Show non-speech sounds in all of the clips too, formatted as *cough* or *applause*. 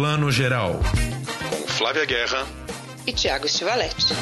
Plano Geral. Com Flávia Guerra e Tiago Stivaletti.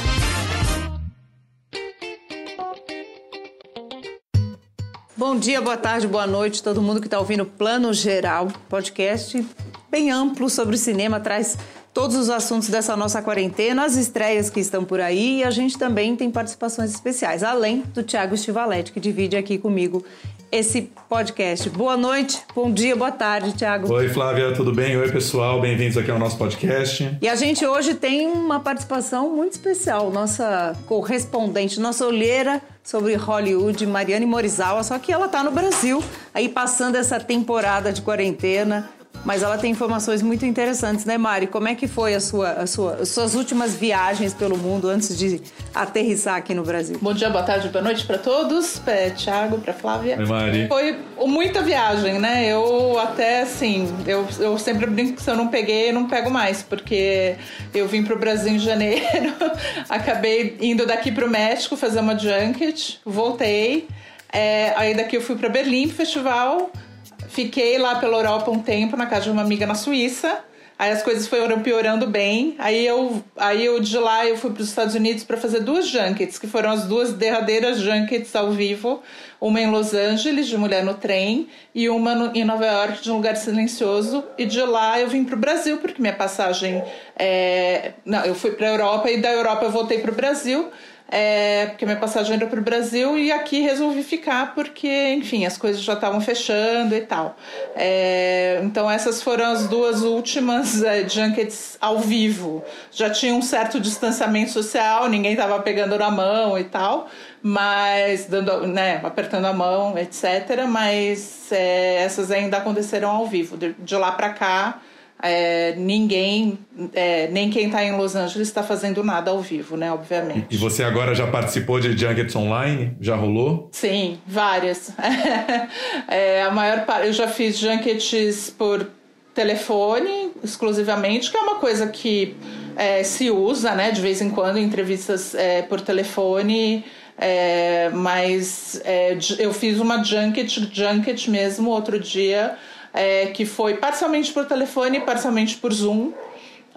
Bom dia, boa tarde, boa noite, todo mundo que está ouvindo Plano Geral, podcast bem amplo sobre cinema, traz todos os assuntos dessa nossa quarentena, as estreias que estão por aí e a gente também tem participações especiais, além do Tiago Stivaletti, que divide aqui comigo esse podcast. Boa noite, bom dia, boa tarde, Tiago. Oi, Flávia, tudo bem? Oi, pessoal, bem-vindos aqui ao nosso podcast. E a gente hoje tem uma participação muito especial, nossa correspondente, nossa olheira sobre Hollywood, Mariane Morizawa, só que ela está no Brasil, aí passando essa temporada de quarentena mas ela tem informações muito interessantes, né, Mari? Como é que foi a sua, a sua, as suas últimas viagens pelo mundo antes de aterrissar aqui no Brasil? Bom dia, boa tarde, boa noite para todos, para Thiago, para Flávia. Oi, Mari. Foi muita viagem, né? Eu até assim, eu, eu sempre brinco que se eu não peguei, eu não pego mais, porque eu vim para o Brasil em janeiro, *laughs* acabei indo daqui para o México fazer uma junket, voltei. É, aí daqui eu fui para Berlim Festival, Fiquei lá pela Europa um tempo, na casa de uma amiga na Suíça. Aí as coisas foram piorando bem. Aí eu, aí eu de lá eu fui para os Estados Unidos para fazer duas junkets, que foram as duas derradeiras junkets ao vivo, uma em Los Angeles de Mulher no Trem e uma no, em Nova York de um lugar silencioso. E de lá eu vim para o Brasil porque minha passagem, é... não, eu fui para a Europa e da Europa eu voltei para o Brasil é, porque minha passagem era para o Brasil e aqui resolvi ficar porque, enfim, as coisas já estavam fechando e tal. É, então essas foram as duas últimas é, junkets ao vivo. Já tinha um certo distanciamento social, ninguém estava pegando na mão e tal, mas dando, né, apertando a mão, etc. Mas é, essas ainda aconteceram ao vivo. De, de lá para cá é, ninguém, é, nem quem está em Los Angeles está fazendo nada ao vivo, né? Obviamente. E você agora já participou de junkets online? Já rolou? Sim, várias. *laughs* é, a maior parte, eu já fiz junkets por telefone exclusivamente, que é uma coisa que é, se usa, né? De vez em quando, entrevistas é, por telefone. É, mas eu fiz uma junket, junket mesmo outro dia é, que foi parcialmente por telefone, parcialmente por Zoom,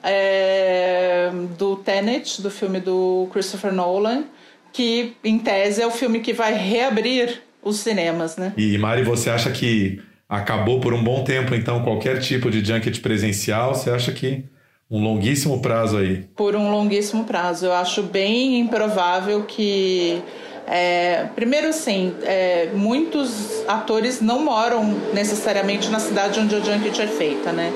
é, do Tenet, do filme do Christopher Nolan, que em tese é o filme que vai reabrir os cinemas, né? E Mari, você acha que acabou por um bom tempo, então, qualquer tipo de junket presencial? Você acha que um longuíssimo prazo aí? Por um longuíssimo prazo. Eu acho bem improvável que é, primeiro, sim, é, muitos atores não moram necessariamente na cidade onde a junket é feita, né?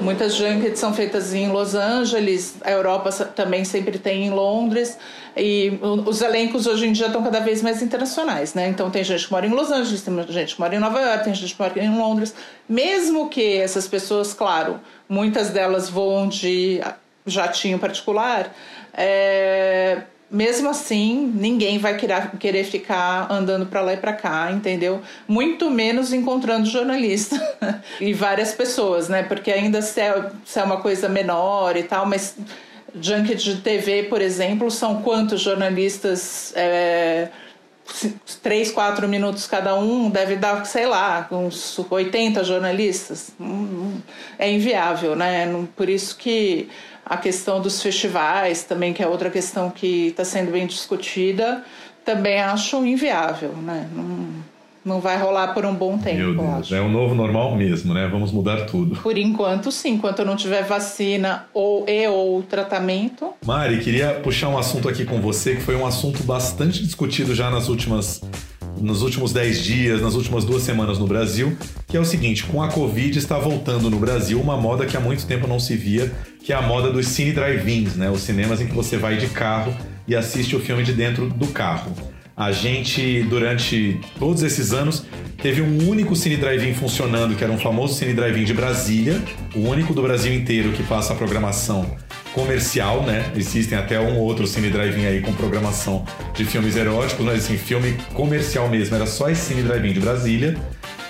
Muitas junkets são feitas em Los Angeles, a Europa também sempre tem em Londres, e os elencos hoje em dia estão cada vez mais internacionais, né? Então tem gente que mora em Los Angeles, tem gente que mora em Nova York, tem gente que mora em Londres. Mesmo que essas pessoas, claro, muitas delas voam de jatinho particular, é, mesmo assim, ninguém vai querer, ficar andando para lá e para cá, entendeu? Muito menos encontrando jornalista *laughs* e várias pessoas, né? Porque ainda se é, se é uma coisa menor e tal, mas junket de TV, por exemplo, são quantos jornalistas? É, três, quatro minutos cada um, deve dar, sei lá, uns 80 jornalistas. Hum, hum, é inviável, né? Por isso que a questão dos festivais também, que é outra questão que está sendo bem discutida, também acho inviável, né? Não, não vai rolar por um bom tempo. Meu Deus, é o novo normal mesmo, né? Vamos mudar tudo. Por enquanto, sim. Enquanto não tiver vacina ou e ou tratamento. Mari, queria puxar um assunto aqui com você que foi um assunto bastante discutido já nas últimas nos últimos 10 dias, nas últimas duas semanas no Brasil, que é o seguinte: com a Covid está voltando no Brasil uma moda que há muito tempo não se via, que é a moda dos cine drive-ins, né? Os cinemas em que você vai de carro e assiste o filme de dentro do carro. A gente, durante todos esses anos, teve um único cine drive-in funcionando, que era um famoso cine drive-in de Brasília, o único do Brasil inteiro que passa a programação comercial, né? Existem até um ou outro cine drive-in aí com programação de filmes eróticos, mas assim, filme comercial mesmo, era só esse cine drive-in de Brasília.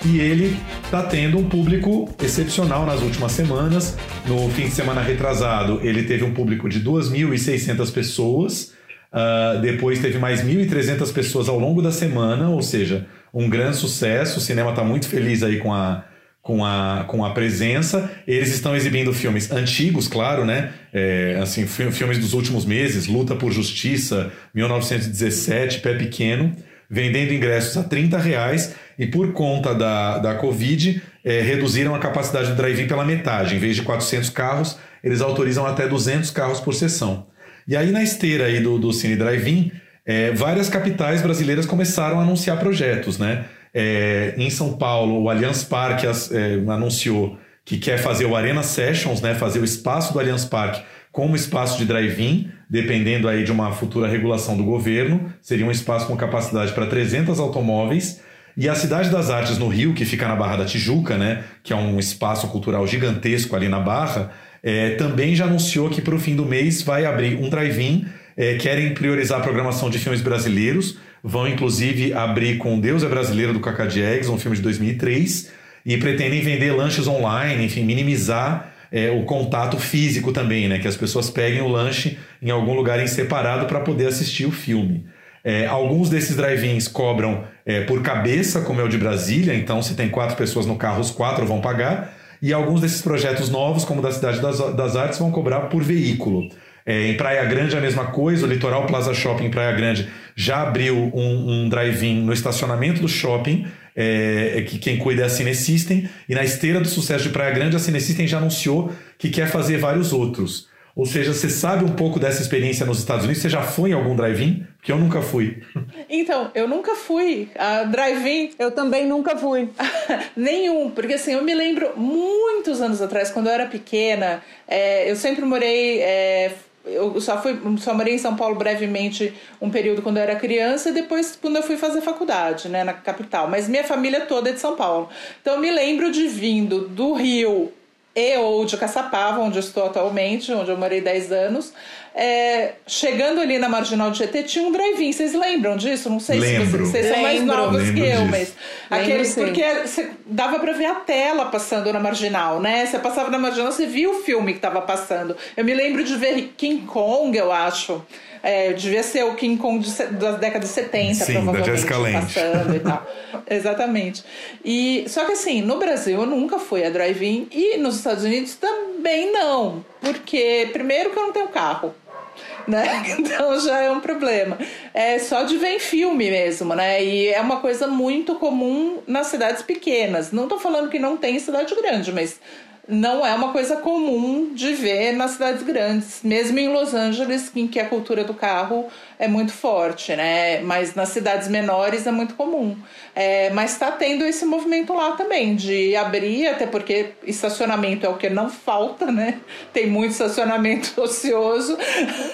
E ele tá tendo um público excepcional nas últimas semanas. No fim de semana retrasado, ele teve um público de 2.600 pessoas. Uh, depois teve mais 1.300 pessoas ao longo da semana, ou seja, um grande sucesso. O cinema está muito feliz aí com a, com a, com a presença. Eles estão exibindo filmes antigos, claro, né? É, assim, filmes dos últimos meses, Luta por Justiça, 1917, Pé Pequeno, vendendo ingressos a 30 reais e por conta da, da Covid, é, reduziram a capacidade do drive-in pela metade. Em vez de 400 carros, eles autorizam até 200 carros por sessão. E aí na esteira aí do, do Cine Drive-In, é, várias capitais brasileiras começaram a anunciar projetos, né? É, em São Paulo, o Allianz Parque é, anunciou que quer fazer o Arena Sessions, né, fazer o espaço do Allianz Parque como espaço de drive-in, dependendo aí de uma futura regulação do governo, seria um espaço com capacidade para 300 automóveis. E a Cidade das Artes no Rio, que fica na Barra da Tijuca, né, que é um espaço cultural gigantesco ali na Barra, é, também já anunciou que para o fim do mês vai abrir um drive-in. É, querem priorizar a programação de filmes brasileiros, Vão, inclusive, abrir com Deus é Brasileiro do Cacá Diegues, um filme de 2003, e pretendem vender lanches online, enfim, minimizar é, o contato físico também, né? Que as pessoas peguem o lanche em algum lugar em separado para poder assistir o filme. É, alguns desses drive-ins cobram é, por cabeça, como é o de Brasília, então se tem quatro pessoas no carro, os quatro vão pagar. E alguns desses projetos novos, como o da Cidade das, das Artes, vão cobrar por veículo. É, em Praia Grande a mesma coisa, o Litoral Plaza Shopping em Praia Grande já abriu um, um drive-in no estacionamento do shopping, é, é, que quem cuida é a Cine System, e na esteira do sucesso de Praia Grande a Cine System já anunciou que quer fazer vários outros. Ou seja, você sabe um pouco dessa experiência nos Estados Unidos? Você já foi em algum drive-in? Porque eu nunca fui. *laughs* Então, eu nunca fui. A drive-in. Eu também nunca fui. *laughs* Nenhum. Porque assim, eu me lembro muitos anos atrás, quando eu era pequena, é, eu sempre morei. É, eu só fui só morei em São Paulo brevemente um período quando eu era criança e depois quando eu fui fazer faculdade, né, na capital. Mas minha família toda é de São Paulo. Então eu me lembro de vindo do Rio e ou de Caçapava, onde eu estou atualmente, onde eu morei 10 anos, é, chegando ali na Marginal de GT, tinha um drive-in. Vocês lembram disso? Não sei Lembro. se vocês, vocês são mais novos que eu, mas. Aquele, sim. porque você, dava pra ver a tela passando na Marginal, né? Você passava na Marginal, você via o filme que estava passando. Eu me lembro de ver King Kong, eu acho. É, devia ser o King Kong de, da década de 70, Sim, provavelmente. da Jessica Lange. Passando e tal. *laughs* Exatamente. E, só que assim, no Brasil eu nunca fui a drive-in e nos Estados Unidos também não. Porque, primeiro, que eu não tenho carro. Né? *laughs* Então já é um problema. É só de ver em filme mesmo, né? E é uma coisa muito comum nas cidades pequenas. Não tô falando que não tem em cidade grande, mas não é uma coisa comum de ver nas cidades grandes, mesmo em Los Angeles, em que a cultura do carro é muito forte, né? Mas nas cidades menores é muito comum. É, mas está tendo esse movimento lá também de abrir, até porque estacionamento é o que não falta, né? Tem muito estacionamento *laughs* ocioso,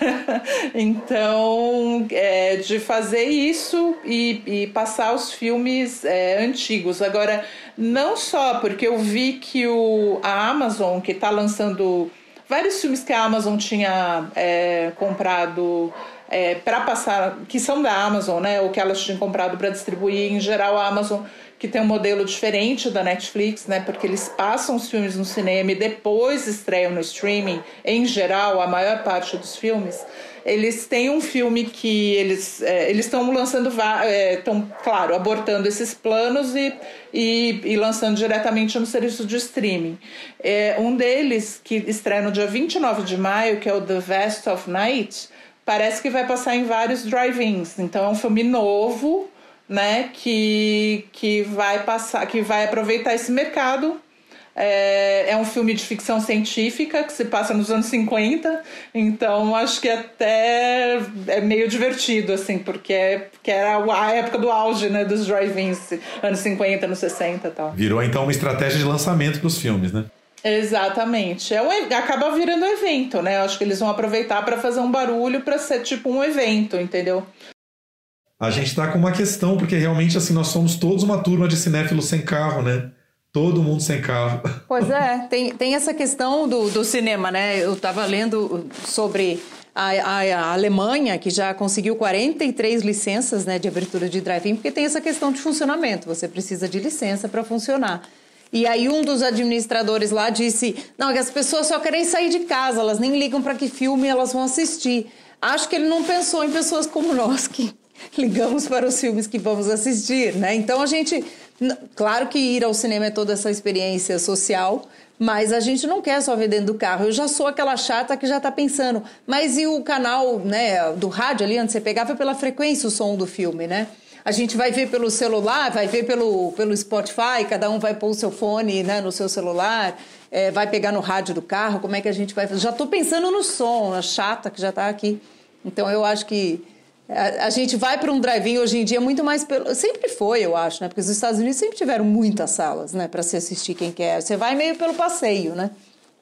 *laughs* então é, de fazer isso e, e passar os filmes é, antigos. Agora não só porque eu vi que o, a Amazon, que está lançando vários filmes que a Amazon tinha é, comprado é, para passar, que são da Amazon, né? Ou que elas tinham comprado para distribuir. Em geral, a Amazon que tem um modelo diferente da Netflix, né? Porque eles passam os filmes no cinema e depois estreiam no streaming. Em geral, a maior parte dos filmes eles têm um filme que eles é, eles estão lançando estão é, claro abortando esses planos e, e, e, lançando diretamente no serviço de streaming é, um deles que estreia no dia 29 de maio que é o The Vest of Night parece que vai passar em vários drive-ins então é um filme novo né que que vai passar que vai aproveitar esse mercado é, é um filme de ficção científica que se passa nos anos 50, então acho que até é meio divertido, assim, porque, é, porque era a época do auge né, dos drive-ins, anos 50, anos 60 e tal. Virou então uma estratégia de lançamento para os filmes, né? Exatamente. É um, acaba virando evento, né? Acho que eles vão aproveitar para fazer um barulho para ser tipo um evento, entendeu? A gente tá com uma questão, porque realmente assim, nós somos todos uma turma de cinéfilos sem carro, né? Todo mundo sem carro. *laughs* Pois é, tem, tem essa questão do, do cinema, né? Eu estava lendo sobre a, a, a, Alemanha, que já conseguiu 43 licenças né, de abertura de drive-in, porque tem essa questão de funcionamento. Você precisa de licença para funcionar. E aí um dos administradores lá disse: não, que as pessoas só querem sair de casa, elas nem ligam para que filme elas vão assistir. Acho que ele não pensou em pessoas como nós que *laughs* ligamos para os filmes que vamos assistir, né? Então a gente Claro que ir ao cinema é toda essa experiência social, mas a gente não quer só ver dentro do carro. Eu já sou aquela chata que já está pensando, mas e o canal né, do rádio ali, onde você pegava pela frequência o som do filme, né? A gente vai ver pelo celular, vai ver pelo, pelo Spotify, cada um vai pôr o seu fone né, no seu celular, é, vai pegar no rádio do carro, como é que a gente vai fazer? Já estou pensando no som, a chata que já está aqui. Então eu acho que a, a gente vai para um drive-in hoje em dia muito mais pelo. Sempre foi, eu acho, né? Porque os Estados Unidos sempre tiveram muitas salas, né? Para se assistir quem quer. Você vai meio pelo passeio, né?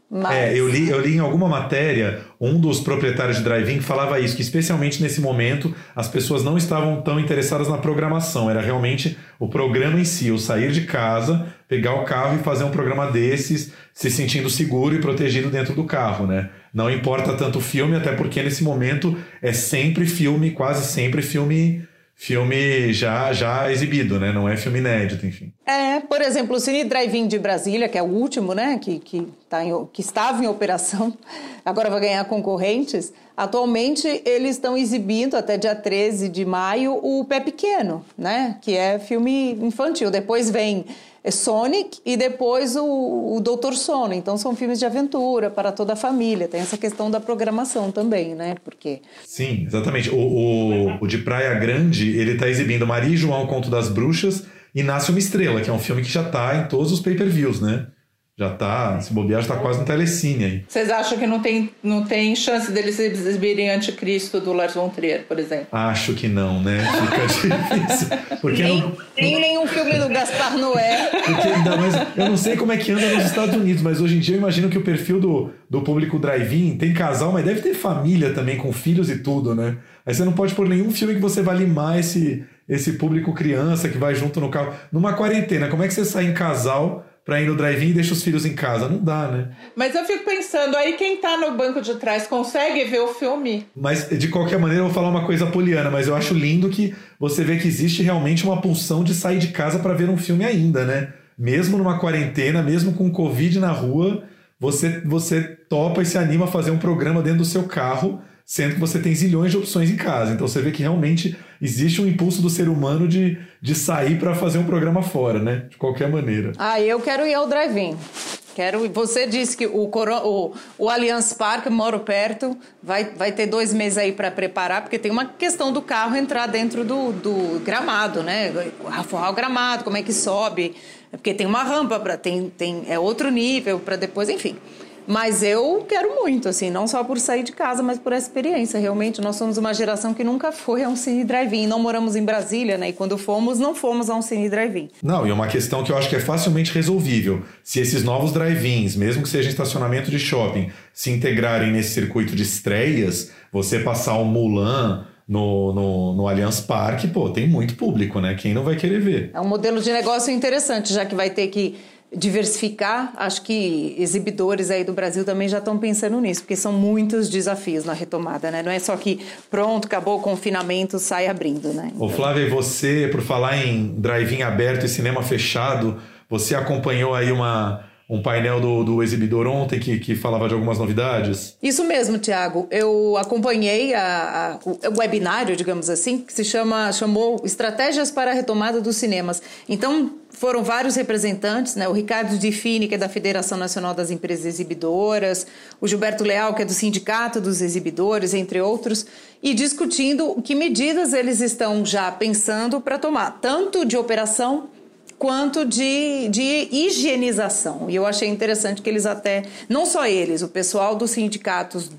Mas... É, eu li, eu li em alguma matéria, um dos proprietários de drive-in falava isso, que especialmente nesse momento as pessoas não estavam tão interessadas na programação, era realmente o programa em si, o sair de casa, pegar o carro e fazer um programa desses, se sentindo seguro e protegido dentro do carro, né? Não importa tanto o filme, até porque nesse momento é sempre filme, quase sempre filme filme já, já exibido, né? Não é filme inédito, enfim. É, por exemplo, o Cine Drive-In de Brasília, que é o último, né? Que, que, tá em, que estava em operação, *laughs* agora vai ganhar concorrentes. Atualmente, eles estão exibindo, até dia 13 de maio, o Pé Pequeno, né? Que é filme infantil. Depois vem é Sonic e depois o, o Doutor Sono. Então são filmes de aventura para toda a família. Tem essa questão da programação também, né? Porque sim, exatamente. O, o, o de Praia Grande ele está exibindo Maria e João Conto das Bruxas e Nasce uma Estrela, que é um filme que já está em todos os pay-per-views, né? Já tá, se bobear, já tá quase no telecine aí. Vocês acham que não tem, não tem chance deles exibirem Anticristo do Lars von Trier, por exemplo? Acho que não, né? Fica *laughs* difícil. Porque nem, não... nem nenhum filme do Gaspar Noé. Porque ainda mais, eu não sei como é que anda nos Estados Unidos, mas hoje em dia eu imagino que o perfil do, do público drive-in tem casal, mas deve ter família também, com filhos e tudo, né? Aí você não pode pôr nenhum filme que você vai limar esse, esse público criança que vai junto no carro. Numa quarentena, como é que você sai em casal para ir no drive-in e deixa os filhos em casa. Não dá, né? Mas eu fico pensando, aí quem tá no banco de trás consegue ver o filme? Mas de qualquer maneira eu vou falar uma coisa poliana, mas eu acho lindo que você vê que existe realmente uma pulsão de sair de casa para ver um filme ainda, né? Mesmo numa quarentena, mesmo com Covid na rua, você, você topa e se anima a fazer um programa dentro do seu carro sendo que você tem zilhões de opções em casa. Então você vê que realmente existe um impulso do ser humano de, de sair para fazer um programa fora, né? De qualquer maneira. Ah, eu quero ir ao drive-in. Quero. Você disse que o, o, o Allianz Parque, moro perto, vai, vai ter dois meses aí para preparar, porque tem uma questão do carro entrar dentro do, do gramado, né? Forrar o gramado, como é que sobe. Porque tem uma rampa, para tem, tem, é outro nível para depois, enfim. Mas eu quero muito, assim, não só por sair de casa, mas por essa experiência. Realmente, nós somos uma geração que nunca foi a um cine drive-in. Não moramos em Brasília, né? E quando fomos, não fomos a um cine drive-in. Não, e uma questão que eu acho que é facilmente resolvível. Se esses novos drive-ins, mesmo que seja estacionamento de shopping, se integrarem nesse circuito de estreias, você passar um Mulan no, no, no Allianz Parque, pô, tem muito público, né? Quem não vai querer ver? É um modelo de negócio interessante, já que vai ter que diversificar, acho que exibidores aí do Brasil também já estão pensando nisso, porque são muitos desafios na retomada, né? Não é só que pronto, acabou o confinamento, sai abrindo, né? Então... Ô Flávia, você, por falar em drive-in aberto e cinema fechado, você acompanhou aí uma um painel do, do exibidor ontem que, que falava de algumas novidades? Isso mesmo, Tiago. Eu acompanhei a, a, o webinário, digamos assim, que se chama chamou Estratégias para a Retomada dos Cinemas. Então, foram vários representantes, né? O Ricardo Fini, que é da Federação Nacional das Empresas Exibidoras, o Gilberto Leal, que é do Sindicato dos Exibidores, entre outros, e discutindo que medidas eles estão já pensando para tomar, tanto de operação quanto de, de higienização. E eu achei interessante que eles até, não só eles, o pessoal dos sindicatos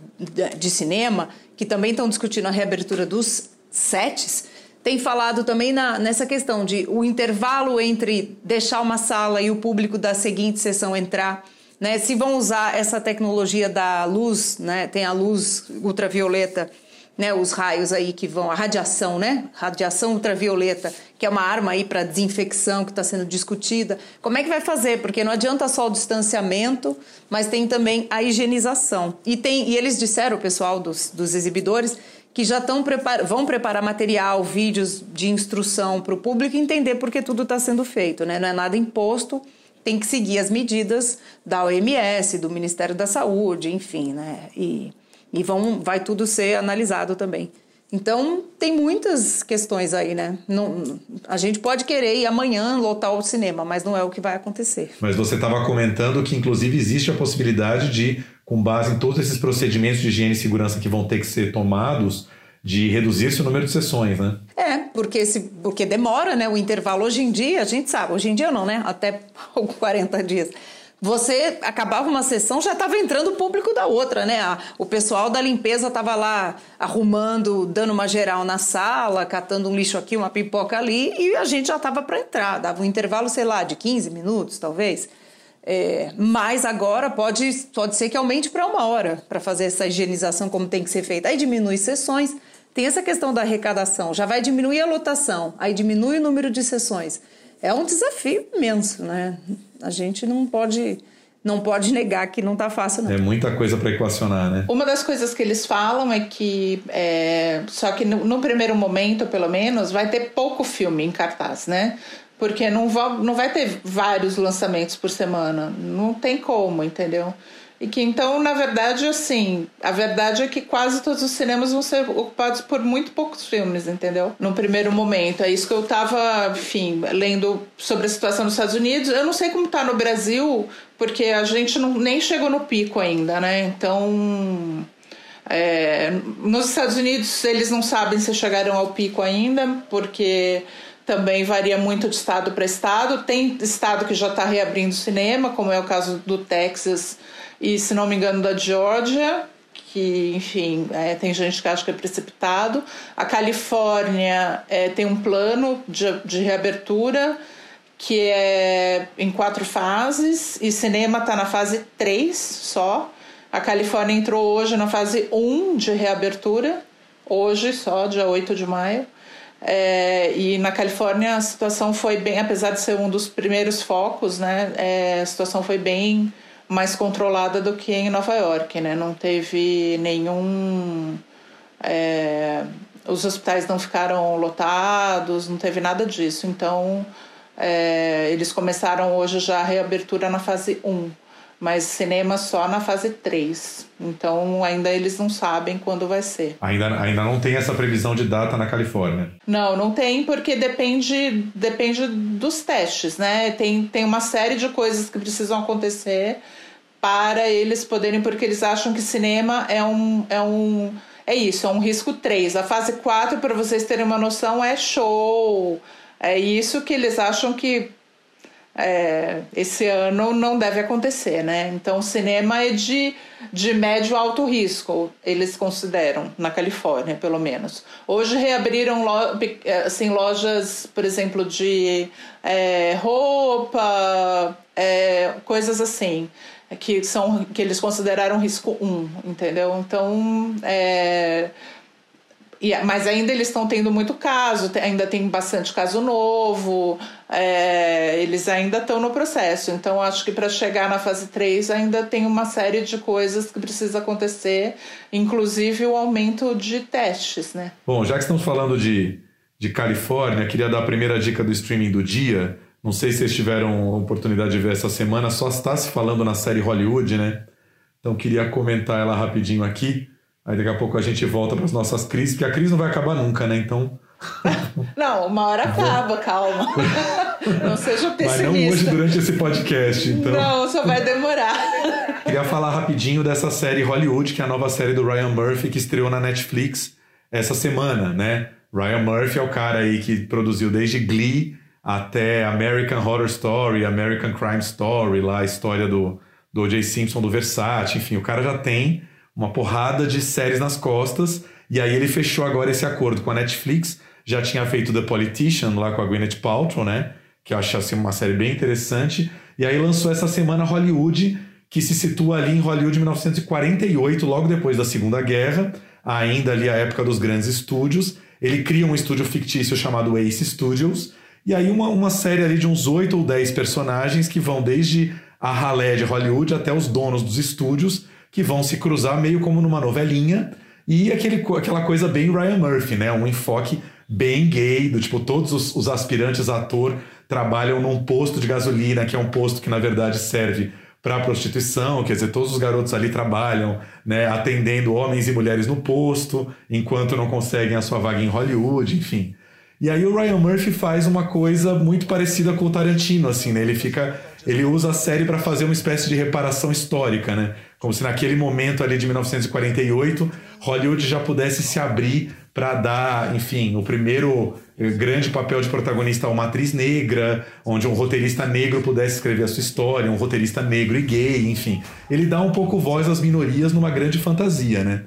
de cinema, que também estão discutindo a reabertura dos sets, tem falado também na, nessa questão de o intervalo entre deixar uma sala e o público da seguinte sessão entrar. Né, se vão usar essa tecnologia da luz, né, tem a luz ultravioleta né, os raios aí que vão, a radiação, né, radiação ultravioleta, que é uma arma aí para desinfecção que está sendo discutida. Como é que vai fazer? Porque não adianta só o distanciamento, mas tem também a higienização. E tem, e eles disseram, o pessoal dos, dos exibidores, que já estão prepar, vão preparar material, vídeos de instrução para o público entender porque tudo está sendo feito, né? Não é nada imposto, tem que seguir as medidas da OMS, do Ministério da Saúde, enfim, né? E e vão, vai tudo ser analisado também. Então, tem muitas questões aí, né? Não, a gente pode querer ir amanhã lotar o cinema, mas não é o que vai acontecer. Mas você estava comentando que, inclusive, existe a possibilidade de, com base em todos esses procedimentos de higiene e segurança que vão ter que ser tomados, de reduzir-se o número de sessões, né? É, porque, se, porque demora, né? O intervalo hoje em dia, a gente sabe, hoje em dia não, né? Até *laughs* 40 dias você acabava uma sessão, já estava entrando o público da outra, né? O pessoal da limpeza estava lá arrumando, dando uma geral na sala, catando um lixo aqui, uma pipoca ali, e a gente já estava para entrar. Dava um intervalo, sei lá, de 15 minutos, talvez. É, mas agora pode, pode ser que aumente para uma hora para fazer essa higienização como tem que ser feita. Aí diminui sessões. Tem essa questão da arrecadação, já vai diminuir a lotação, aí diminui o número de sessões. É um desafio imenso, né? A gente não pode não pode negar que não está fácil, não. É muita coisa para equacionar, né? Uma das coisas que eles falam é que, é, só que no, no, primeiro momento, pelo menos, vai ter pouco filme em cartaz, né? Porque não vai, não vai ter vários lançamentos por semana. Não tem como, entendeu? E que então, na verdade, assim, a verdade é que quase todos os cinemas vão ser ocupados por muito poucos filmes, entendeu? No primeiro momento. É isso que eu tava, enfim, lendo sobre a situação nos Estados Unidos. Eu não sei como tá no Brasil, porque a gente não, nem chegou no pico ainda, né? Então. É, nos Estados Unidos eles não sabem se chegaram ao pico ainda, porque também varia muito de estado para estado. Tem estado que já está reabrindo cinema, como é o caso do Texas e, se não me engano, da Georgia, que, enfim, é, tem gente que acha que é precipitado. A Califórnia é, tem um plano de, de reabertura que é em quatro fases e cinema está na fase 3 só. A Califórnia entrou hoje na fase 1 de reabertura, hoje só, dia 8 de maio. É, e na Califórnia a situação foi bem, apesar de ser um dos primeiros focos, né, é, a situação foi bem mais controlada do que em Nova York, né? Não teve nenhum. É, os hospitais não ficaram lotados, não teve nada disso. Então, é, eles começaram hoje já a reabertura na fase 1 mas cinema só na fase 3. Então ainda eles não sabem quando vai ser. Ainda, ainda não tem essa previsão de data na Califórnia? Não, não tem, porque depende, depende dos testes, né? Tem, tem uma série de coisas que precisam acontecer para eles poderem, porque eles acham que cinema é um. É um é isso, é um risco 3. A fase 4, para vocês terem uma noção, é show. É isso que eles acham que é, esse ano não deve acontecer, né? Então, o cinema é de, de médio alto risco, eles consideram, na Califórnia, pelo menos. Hoje reabriram lo, assim, lojas, por exemplo, de é, roupa, é, coisas assim, que, são, que eles consideraram risco 1, entendeu? Então, é, e, mas ainda eles estão tendo muito caso, ainda tem bastante caso novo, é, eles ainda estão no processo. Então, acho que para chegar na fase 3 ainda tem uma série de coisas que precisa acontecer, inclusive o aumento de testes. Né? Bom, já que estamos falando de, de Califórnia, queria dar a primeira dica do streaming do dia. Não sei se vocês tiveram a oportunidade de ver essa semana, só está se falando na série Hollywood, né? Então queria comentar ela rapidinho aqui. Aí daqui a pouco a gente volta para as nossas crises, porque a crise não vai acabar nunca, né? Então. *laughs* Não, uma hora acaba, calma. Não seja pessimista. Mas não hoje durante esse podcast, então. Não, só vai demorar. Queria falar rapidinho dessa série Hollywood, que é a nova série do Ryan Murphy, que estreou na Netflix essa semana, né? Ryan Murphy é o cara aí que produziu desde Glee até American Horror Story, American Crime Story, lá a história do, do O.J. Simpson, do Versace, enfim, o cara já tem uma porrada de séries nas costas. E aí ele fechou agora esse acordo com a Netflix. Já tinha feito The Politician lá com a Gwyneth Paltrow, né? Que eu acho assim, uma série bem interessante. E aí lançou essa semana Hollywood, que se situa ali em Hollywood 1948, logo depois da Segunda Guerra, ainda ali a época dos grandes estúdios. Ele cria um estúdio fictício chamado Ace Studios. E aí uma, uma série ali de uns oito ou dez personagens que vão desde a ralé de Hollywood até os donos dos estúdios que vão se cruzar meio como numa novelinha e aquele, aquela coisa bem Ryan Murphy, né? Um enfoque bem gay, do tipo, todos os, os aspirantes a ator trabalham num posto de gasolina, que é um posto que na verdade serve para prostituição, quer dizer, todos os garotos ali trabalham, né, atendendo homens e mulheres no posto, enquanto não conseguem a sua vaga em Hollywood, enfim. E aí o Ryan Murphy faz uma coisa muito parecida com o Tarantino, assim, né? Ele fica, ele usa a série para fazer uma espécie de reparação histórica, né? Como se naquele momento ali de 1948, Hollywood já pudesse se abrir para dar, enfim, o primeiro eh, grande papel de protagonista a uma atriz negra, onde um roteirista negro pudesse escrever a sua história, um roteirista negro e gay, enfim. Ele dá um pouco voz às minorias numa grande fantasia, né?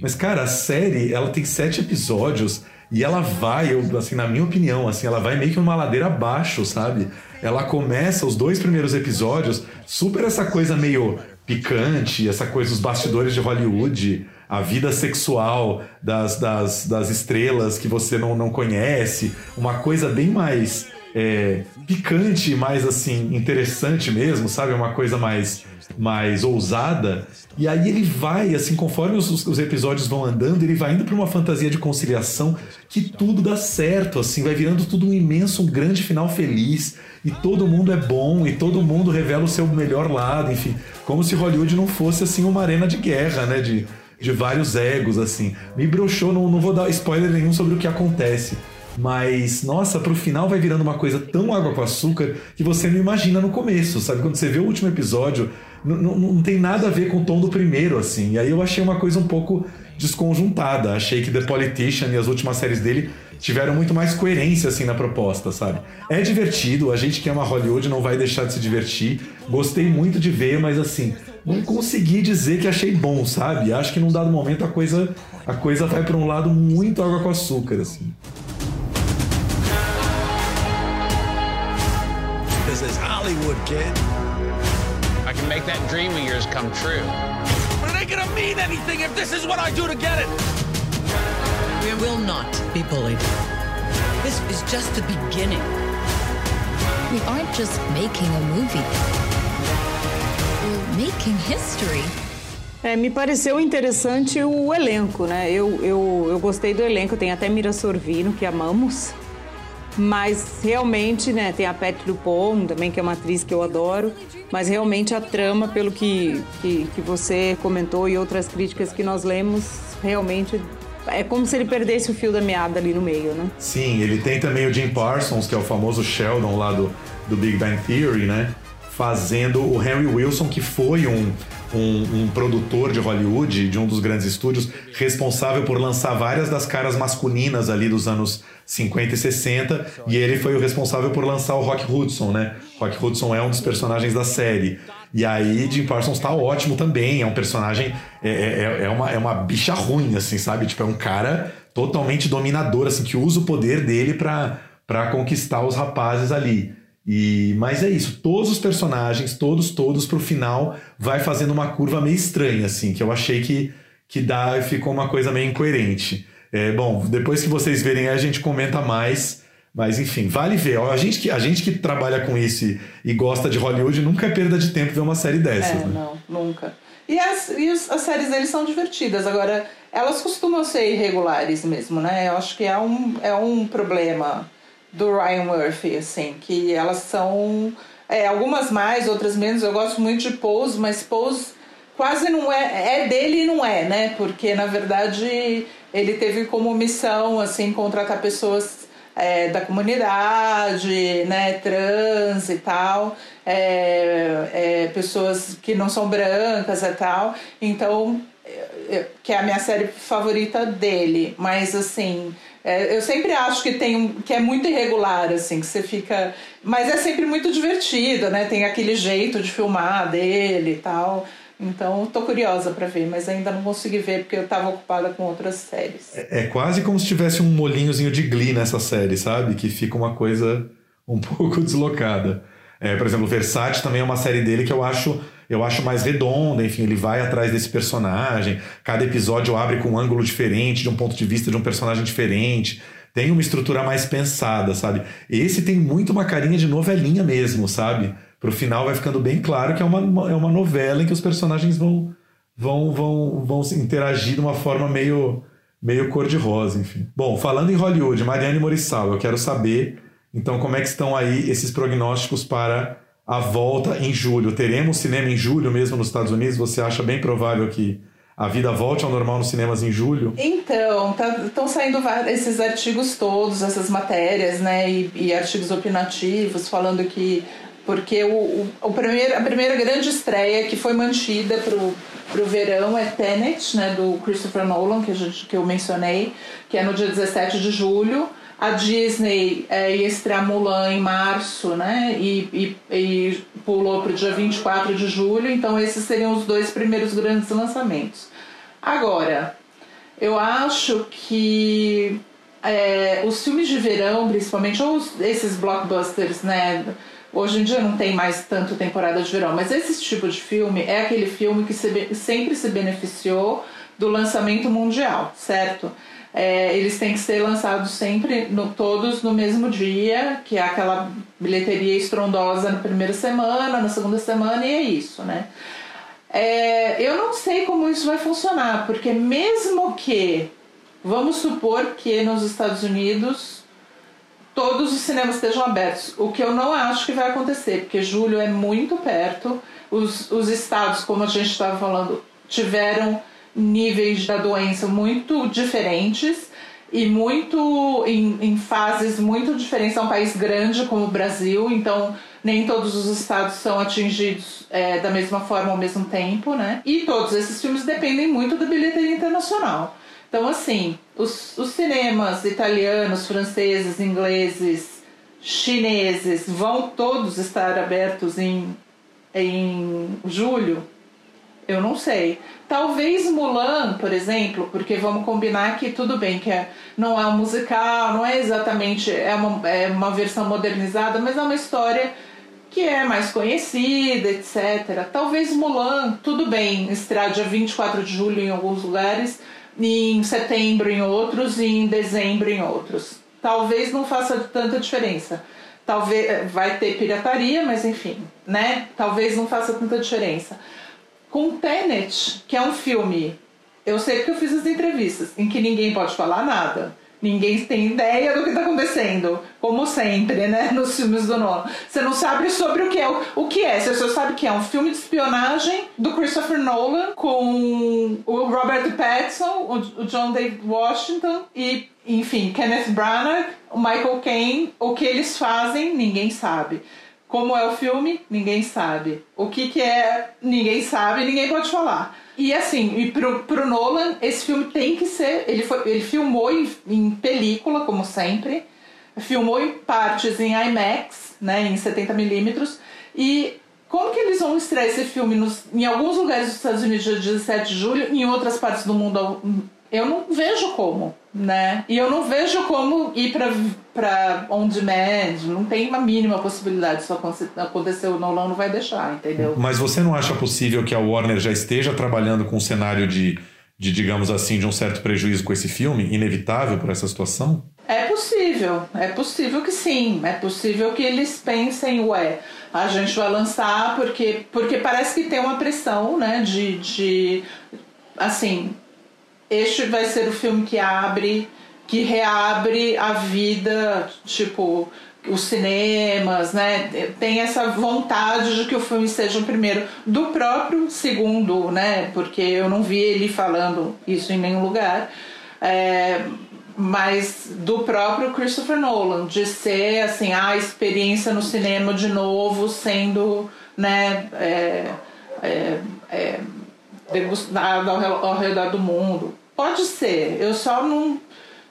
Mas, cara, a série, ela tem sete episódios e ela vai, eu, assim, na minha opinião, assim, ela vai meio que uma ladeira abaixo, sabe? Ela começa os dois primeiros episódios super essa coisa meio picante, essa coisa dos bastidores de Hollywood, a vida sexual das, das, das estrelas que você não, não conhece, uma coisa bem mais é, picante, mais assim, interessante mesmo, sabe? Uma coisa mais mais ousada. E aí ele vai, assim, conforme os, os episódios vão andando, ele vai indo para uma fantasia de conciliação que tudo dá certo, assim, vai virando tudo um imenso, um grande final feliz. E todo mundo é bom, e todo mundo revela o seu melhor lado, enfim. Como se Hollywood não fosse, assim, uma arena de guerra, né? De, de vários egos, assim. Me broxou, não, não vou dar spoiler nenhum sobre o que acontece. Mas, nossa, pro final vai virando uma coisa tão água com açúcar que você não imagina no começo, sabe? Quando você vê o último episódio, não, tem nada a ver com o tom do primeiro, assim. E aí eu achei uma coisa um pouco desconjuntada. Achei que The Politician e as últimas séries dele tiveram muito mais coerência, assim, na proposta, sabe? É divertido, a gente que ama Hollywood não vai deixar de se divertir. Gostei muito de ver, mas assim, não consegui dizer que achei bom, sabe? Acho que num dado momento a coisa, a coisa vai para um lado muito água com açúcar, assim. This is Hollywood, kid make that dream of yours come true. But it ain't gonna mean anything if this is what I do to get it. We will not be bullied. This is just the beginning. We aren't just making a movie. We're making history. É, me pareceu interessante o elenco, né? Eu, eu, eu gostei do elenco, tem até Mira Sorvino, que amamos. Mas realmente, né, tem a Pet Dupont também, que é uma atriz que eu adoro. Mas realmente a trama, pelo que, que, que você comentou e outras críticas que nós lemos, realmente é como se ele perdesse o fio da meada ali no meio, né? Sim, ele tem também o Jim Parsons, que é o famoso Sheldon lá do, do Big Bang Theory, né? Fazendo o Henry Wilson, que foi um, um, um, produtor de Hollywood, de um dos grandes estúdios, responsável por lançar várias das caras masculinas ali dos anos 50 e 60, e ele foi o responsável por lançar o Rock Hudson, né? Rock Hudson é um dos personagens da série. E aí Jim Parsons tá ótimo também, é um personagem, é, é, é, uma, é uma bicha ruim, assim, sabe? Tipo, é um cara totalmente dominador, assim, que usa o poder dele para conquistar os rapazes ali. E, mas é isso, todos os personagens, todos, todos, pro final, vai fazendo uma curva meio estranha, assim, que eu achei que, que dá, ficou uma coisa meio incoerente. É, bom, depois que vocês verem a gente comenta mais. Mas enfim, vale ver. A gente que, a gente que trabalha com isso e, e gosta de Hollywood nunca é perda de tempo ver uma série dessas. É, né? não, nunca. E as, e as séries deles são divertidas. Agora, elas costumam ser irregulares mesmo, né? Eu acho que é um, é um problema do Ryan Murphy, assim, que elas são. É, algumas mais, outras menos. Eu gosto muito de Pose, mas Pose quase não é. É dele e não é, né? Porque na verdade ele teve como missão assim contratar pessoas é, da comunidade, né, trans e tal, é, é, pessoas que não são brancas e tal. Então, é, é, que é a minha série favorita dele, mas assim. É, eu sempre acho que tem um, que é muito irregular, assim, que você fica. Mas é sempre muito divertido, né? Tem aquele jeito de filmar dele e tal. Então, tô curiosa para ver, mas ainda não consegui ver porque eu estava ocupada com outras séries. É, é, quase como se tivesse um molinhozinho de Glee nessa série, sabe? Que fica uma coisa um *laughs* pouco deslocada. É, por exemplo, Versace também é uma série dele que eu acho eu acho mais redonda, enfim, ele vai atrás desse personagem. Cada episódio abre com um ângulo diferente, de um ponto de vista de um personagem diferente. Tem uma estrutura mais pensada, sabe? Esse tem muito uma carinha de novelinha mesmo, sabe? pro final vai ficando bem claro que é uma, é uma novela em que os personagens vão, vão, vão, vão interagir de uma forma meio, meio cor-de-rosa, enfim. Bom, falando em Hollywood, Mariane Morissal, eu quero saber, então, como é que estão aí esses prognósticos para a volta em julho. Teremos cinema em julho mesmo nos Estados Unidos? Você acha bem provável que a vida volte ao normal nos cinemas em julho? Então, estão tá, saindo esses artigos todos, essas matérias, né, e, e artigos opinativos falando que porque o, o, o primeiro, a primeira grande estreia que foi mantida pro pro verão é Tenet, né, do Christopher Nolan, que, gente, que eu mencionei, que é no dia 17 de julho. A Disney é, ia estrear Mulan em março, né? E, e, e pulou para o dia 24 de julho, então esses seriam os dois primeiros grandes lançamentos. Agora, eu acho que é, os filmes de verão, principalmente, ou os, esses blockbusters, né? Hoje em dia não tem mais tanto temporada de verão, mas esse tipo de filme é aquele filme que se, sempre se beneficiou do lançamento mundial, certo? É, eles têm que ser lançados sempre, no, todos no mesmo dia, que é aquela bilheteria estrondosa na primeira semana, na segunda semana, e é isso, né? É, eu não sei como isso vai funcionar, porque mesmo que, vamos supor que nos Estados Unidos todos os cinemas estejam abertos, o que eu não acho que vai acontecer, porque julho é muito perto, os, os estados, como a gente estava falando, tiveram níveis da doença muito diferentes e muito em, em fases muito diferentes. É um país grande como o Brasil, então nem todos os estados são atingidos é, da mesma forma ao mesmo tempo, né? E todos esses filmes dependem muito da bilheteria internacional. Então, assim, os, os cinemas italianos, franceses, ingleses, chineses vão todos estar abertos em, em julho? Eu não sei. Talvez Mulan, por exemplo, porque vamos combinar que tudo bem, que é, não é um musical, não é exatamente, é uma, é uma versão modernizada, mas é uma história que é mais conhecida, etc. Talvez Mulan, tudo bem, estrear dia 24 de julho em alguns lugares, em setembro em outros e em dezembro em outros. Talvez não faça tanta diferença. Talvez vai ter pirataria, mas enfim, né? Talvez não faça tanta diferença. Com Tenet, que é um filme, eu sei que eu fiz as entrevistas em que ninguém pode falar nada. Ninguém tem ideia do que está acontecendo, como sempre, né? *laughs* Nos filmes do Nolan. Você não sabe sobre o que é. O que é? Você só sabe que é um filme de espionagem do Christopher Nolan com o Robert Pattinson, o John David Washington e, enfim, Kenneth Branagh, o Michael Caine. O que eles fazem, ninguém sabe. Como é o filme, ninguém sabe. O que, que é, ninguém sabe, ninguém pode falar. E assim, e pro, pro Nolan, esse filme tem que ser. Ele, foi, ele filmou em, em película, como sempre, filmou em partes em IMAX, né, em 70mm, e como que eles vão estrear esse filme nos, em alguns lugares dos Estados Unidos dia 17 de julho, em outras partes do mundo eu não vejo como, né? E eu não vejo como ir pra, pra on demand, não tem uma mínima possibilidade disso acontecer, o Nolan não vai deixar, entendeu? Mas você não acha possível que a Warner já esteja trabalhando com um cenário de, de digamos assim, de um certo prejuízo com esse filme, inevitável por essa situação? É possível, é possível que sim, é possível que eles pensem, ué, a gente vai lançar porque, porque parece que tem uma pressão, né, de, de assim, este vai ser o filme que abre, que reabre a vida, tipo, os cinemas, né? Tem essa vontade de que o filme seja o primeiro. Do próprio segundo, né? Porque eu não vi ele falando isso em nenhum lugar. É, mas do próprio Christopher Nolan, de ser assim, a experiência no cinema de novo sendo, né? É, é, é, degustada ao, ao redor do mundo. Pode ser, eu só não.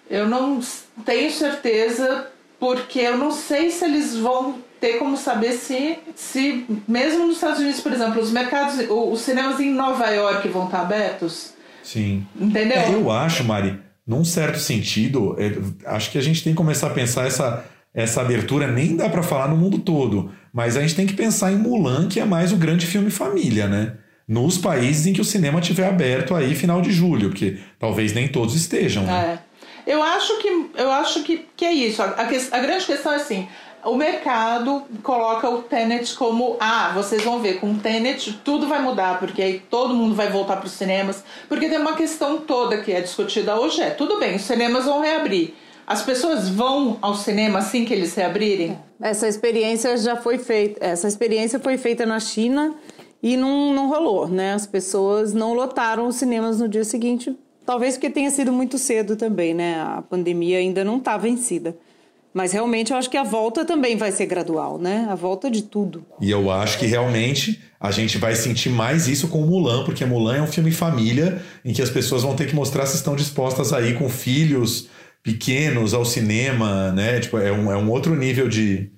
Eu não tenho certeza, porque eu não sei se eles vão ter como saber se, se mesmo nos Estados Unidos, por exemplo, os mercados, os cinemas em Nova York vão estar abertos. Sim. Entendeu? É, eu acho, Mari, num certo sentido, é, acho que a gente tem que começar a pensar essa, essa abertura, nem dá para falar no mundo todo, mas a gente tem que pensar em Mulan, que é mais o grande filme família, né? Nos países em que o cinema estiver aberto aí final de julho, porque talvez nem todos estejam. Né? É. Eu acho que eu acho que, que é isso. A, a, a grande questão é assim. O mercado coloca o Tenet como ah, vocês vão ver, com o Tenet tudo vai mudar, porque aí todo mundo vai voltar para os cinemas. Porque tem uma questão toda que é discutida hoje: é tudo bem, os cinemas vão reabrir. As pessoas vão ao cinema assim que eles reabrirem? essa experiência já foi feita. Essa experiência foi feita na China e não, não rolou, né? As pessoas não lotaram os cinemas no dia seguinte, talvez porque tenha sido muito cedo também, né? A pandemia ainda não está vencida. Mas realmente eu acho que a volta também vai ser gradual, né? A volta de tudo. E eu acho que realmente a gente vai sentir mais isso com Mulan, porque Mulan é um filme família em que as pessoas vão ter que mostrar se estão dispostas a ir com filhos pequenos ao cinema, né? Tipo, é um, é um outro nível de,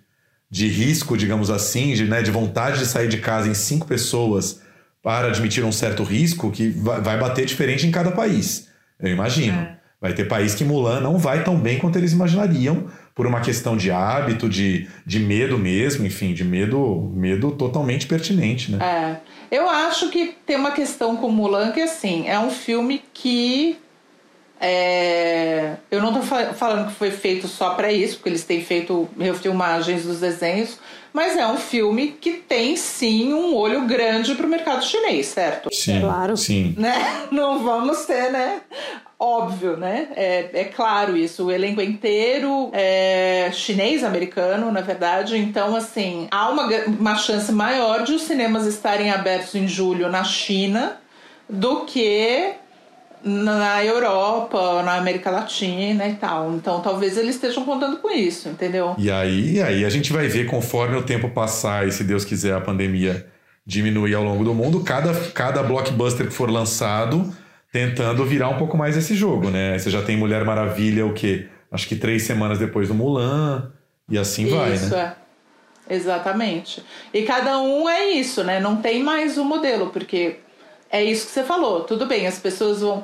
de risco, digamos assim, de, né, de vontade de sair de casa em cinco pessoas para admitir um certo risco que vai, bater diferente em cada país. Eu imagino. É. Vai ter país que Mulan não vai tão bem quanto eles imaginariam, por uma questão de hábito, de, de medo mesmo, enfim, de medo, medo totalmente pertinente, né? É. Eu acho que tem uma questão com Mulan que assim, é um filme que é, eu não estou falando que foi feito só para isso, porque eles têm feito refilmagens dos desenhos, mas é um filme que tem sim um olho grande para o mercado chinês, certo? Sim, claro. Sim. Né? *laughs* Não vamos ter, né? Óbvio, né? É, é claro isso. O elenco inteiro é chinês-americano, na verdade. Então, assim, há uma, uma chance maior de os cinemas estarem abertos em julho na China do que na Europa, na América Latina e tal. Então talvez eles estejam contando com isso, entendeu? E aí, aí a gente vai ver conforme o tempo passar e se Deus quiser a pandemia diminuir ao longo do mundo, cada, cada blockbuster que for lançado tentando virar um pouco mais esse jogo, né? Você já tem Mulher Maravilha, o quê? Acho que três semanas depois do Mulan, e assim isso, vai, né? Isso, é. Exatamente. E cada um é isso, né? Não tem mais um modelo, porque é isso que você falou. Tudo bem, as pessoas vão.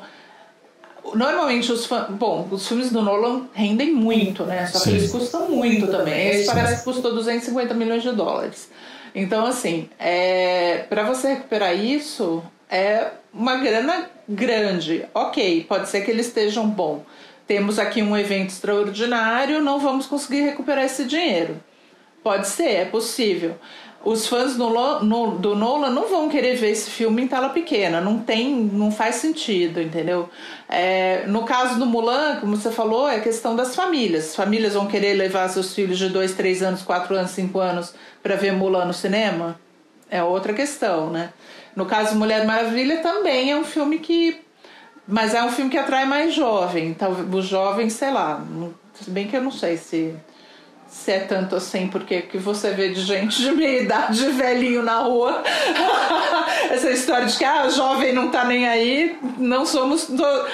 Normalmente os fãs. Bom, os filmes do Nolan rendem muito, né? Só que eles custam muito também. Esse parece que custou 250 milhões de dólares. Então, assim, é... para você recuperar isso, é uma grana grande. Ok, pode ser que eles estejam bom. Temos aqui um evento extraordinário, não vamos conseguir recuperar esse dinheiro. Pode ser, é possível os fãs do, no, do Nolan não vão querer ver esse filme em tela pequena, não tem, não faz sentido, entendeu? É, no caso do Mulan, como você falou, é questão das famílias. As famílias vão querer levar seus filhos de 2, 3 anos, 4 anos, 5 anos para ver Mulan no cinema? É outra questão, né? No caso Mulher Maravilha também é um filme que. Mas é um filme que atrai mais jovem. Então, os jovens, sei lá. Se bem que eu não sei se se é tanto assim, porque que você vê de gente de meia idade, velhinho na rua. *laughs* Essa história de que ah, a jovem não tá nem aí, não somos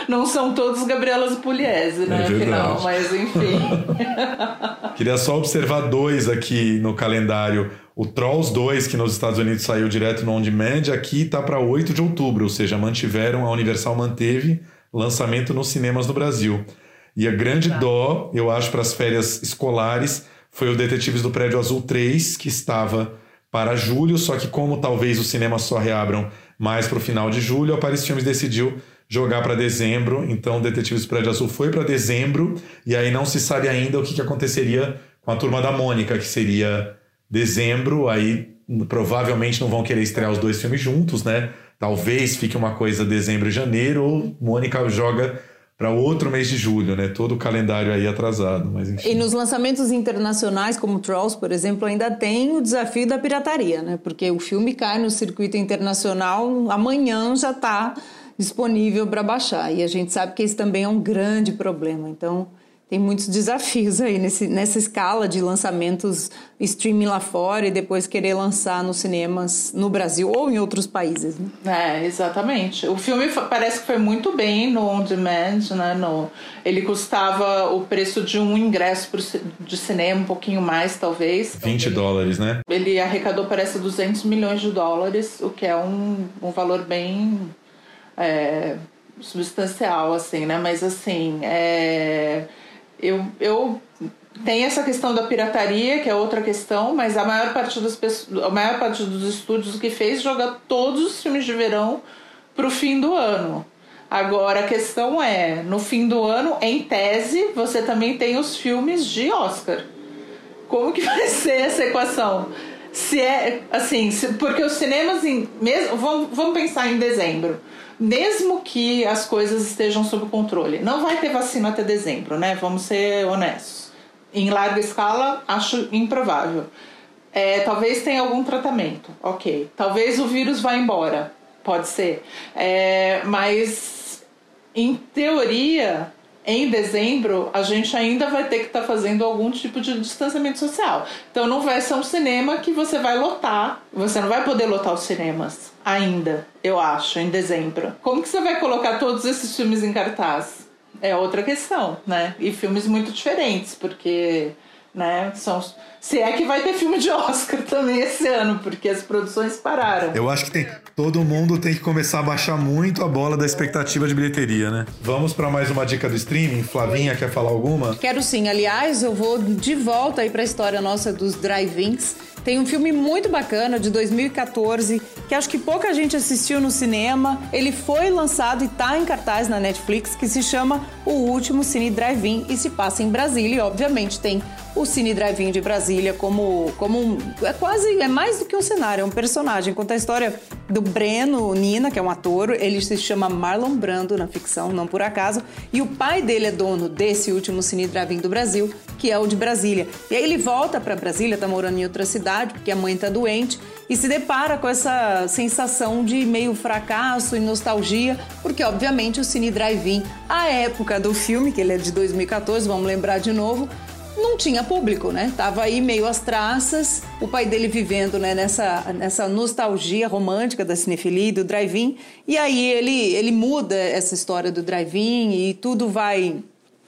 não são todos Gabrielas Pugliese, né? É Afinal, mas enfim. *laughs* Queria só observar dois aqui no calendário. O Trolls 2, que nos Estados Unidos saiu direto no On Demand, aqui tá para 8 de outubro, ou seja, mantiveram, a Universal manteve lançamento nos cinemas no Brasil. E a grande tá. dó, eu acho, para as férias escolares foi o Detetives do Prédio Azul 3, que estava para julho, só que como talvez os cinemas só reabram mais para o final de julho, a Paris Filmes decidiu jogar para dezembro. Então, Detetives do Prédio Azul foi para dezembro, e aí não se sabe ainda o que, que aconteceria com a Turma da Mônica, que seria dezembro, aí provavelmente não vão querer estrear os dois filmes juntos, né? Talvez fique uma coisa dezembro e janeiro, ou Mônica joga para outro mês de julho, né? Todo o calendário aí atrasado, mas enfim. E nos lançamentos internacionais, como Trolls, por exemplo, ainda tem o desafio da pirataria, né? Porque o filme cai no circuito internacional, amanhã já está disponível para baixar. E a gente sabe que esse também é um grande problema. Então, tem muitos desafios aí nesse, nessa escala de lançamentos streaming lá fora e depois querer lançar nos cinemas no Brasil ou em outros países. Né? É, exatamente. O filme parece que foi muito bem no on demand, né? No, ele custava o preço de um ingresso de cinema, um pouquinho mais talvez. 20 dólares, né? Ele arrecadou parece 200 milhões de dólares, o que é um, um valor bem é, substancial, assim, né? Mas assim, é eu, eu tem essa questão da pirataria, que é outra questão, mas a maior parte das pessoas, a maior parte dos estúdios que fez jogar todos os filmes de verão pro fim do ano. Agora a questão é, no fim do ano, em tese, você também tem os filmes de Oscar. Como que *laughs* vai ser essa equação? Se é assim, se, porque os cinemas em, mesmo, vamos, vamos pensar em dezembro mesmo que as coisas estejam sob controle. Não vai ter vacina até dezembro, né? Vamos ser honestos. em larga escala, acho improvável. É, talvez tenha algum tratamento, ok. Talvez o vírus vá embora, pode ser. É, mas, em teoria, em dezembro, a gente ainda vai ter que estar tá fazendo algum tipo de distanciamento social. Então não vai ser um cinema que você vai lotar. Você não vai poder lotar os cinemas ainda, eu acho, em dezembro. Como que você vai colocar todos esses filmes em cartaz? É outra questão, né? E filmes muito diferentes, porque né? São, se é que vai ter filme de Oscar *laughs* também esse ano, porque as produções pararam. Eu acho que tem, todo mundo tem que começar a baixar muito a bola da expectativa de bilheteria, né? Vamos para mais uma dica do streaming. Flavinha quer falar alguma? Quero sim. Aliás, eu vou de volta aí para a história nossa dos drive-ins. Tem um filme muito bacana de 2014 que acho que pouca gente assistiu no cinema. Ele foi lançado e está em cartaz na Netflix que se chama O Último Cine Drive-In e se passa em Brasília. E obviamente tem o Cine Drive-In de Brasília como, como um, é quase é mais do que um cenário, é um personagem. Conta a história do Breno Nina, que é um ator, ele se chama Marlon Brando na ficção, não por acaso, e o pai dele é dono desse último Cine Drive-In do Brasil, que é o de Brasília. E aí ele volta para Brasília, tá morando em outra cidade, porque a mãe tá doente, e se depara com essa sensação de meio fracasso e nostalgia, porque obviamente o Cine Drive-In, a época do filme, que ele é de 2014, vamos lembrar de novo, não tinha público, né? Tava aí meio às traças, o pai dele vivendo né, nessa, nessa nostalgia romântica da cinefilia do drive-in. E aí ele, ele muda essa história do drive-in e tudo vai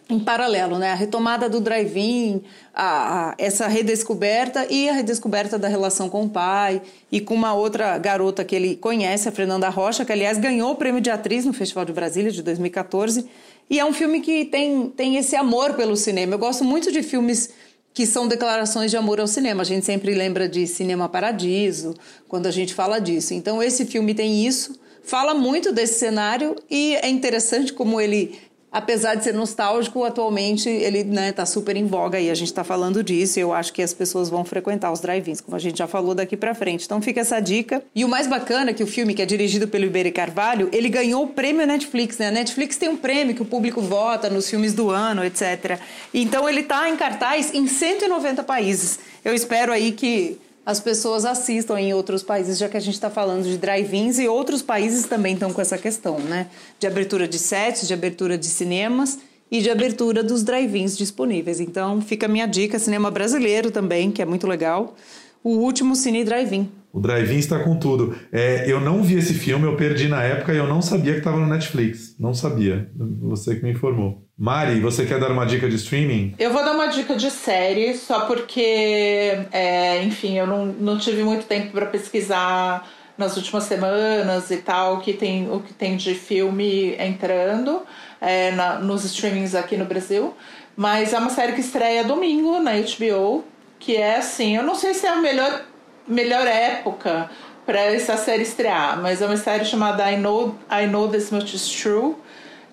em paralelo, né? A retomada do drive-in, a, a, essa redescoberta e a redescoberta da relação com o pai e com uma outra garota que ele conhece, a Fernanda Rocha, que aliás ganhou o prêmio de atriz no Festival de Brasília de 2014 e é um filme que tem, tem esse amor pelo cinema. Eu gosto muito de filmes que são declarações de amor ao cinema. A gente sempre lembra de Cinema Paradiso quando a gente fala disso. Então, esse filme tem isso, fala muito desse cenário e é interessante como ele apesar de ser nostálgico, atualmente ele está né, tá super em voga e a gente está falando disso. E eu acho que as pessoas vão frequentar os drive-ins, como a gente já falou daqui para frente. Então fica essa dica. E o mais bacana é que o filme, que é dirigido pelo Iberê Carvalho, ele ganhou o prêmio Netflix. Né? A Netflix tem um prêmio que o público vota nos filmes do ano, etc. Então ele está em cartaz em 190 países. Eu espero aí que as pessoas assistam em outros países, já que a gente está falando de drive-ins e outros países também estão com essa questão, né? De abertura de sets, de abertura de cinemas e de abertura dos drive-ins disponíveis. Então, fica a minha dica, cinema brasileiro também, que é muito legal. O último Cine Drive-In. O Drive-In está com tudo. É, eu não vi esse filme, eu perdi na época e eu não sabia que estava no Netflix. Não sabia. Você que me informou. Mari, você quer dar uma dica de streaming? Eu vou dar uma dica de série, só porque, é, enfim, eu não, não tive muito tempo para pesquisar nas últimas semanas e tal o que tem, o que tem de filme entrando é, na, nos streamings aqui no Brasil. Mas é uma série que estreia domingo na HBO, que é assim, eu não sei se é a melhor melhor época para essa série estrear, mas é uma série chamada I Know, I Know This Much Is True,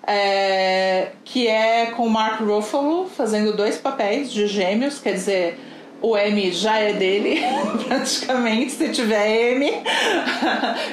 é, que é com Mark Ruffalo fazendo dois papéis de gêmeos, quer dizer, o M já é dele, *laughs* praticamente, se tiver M.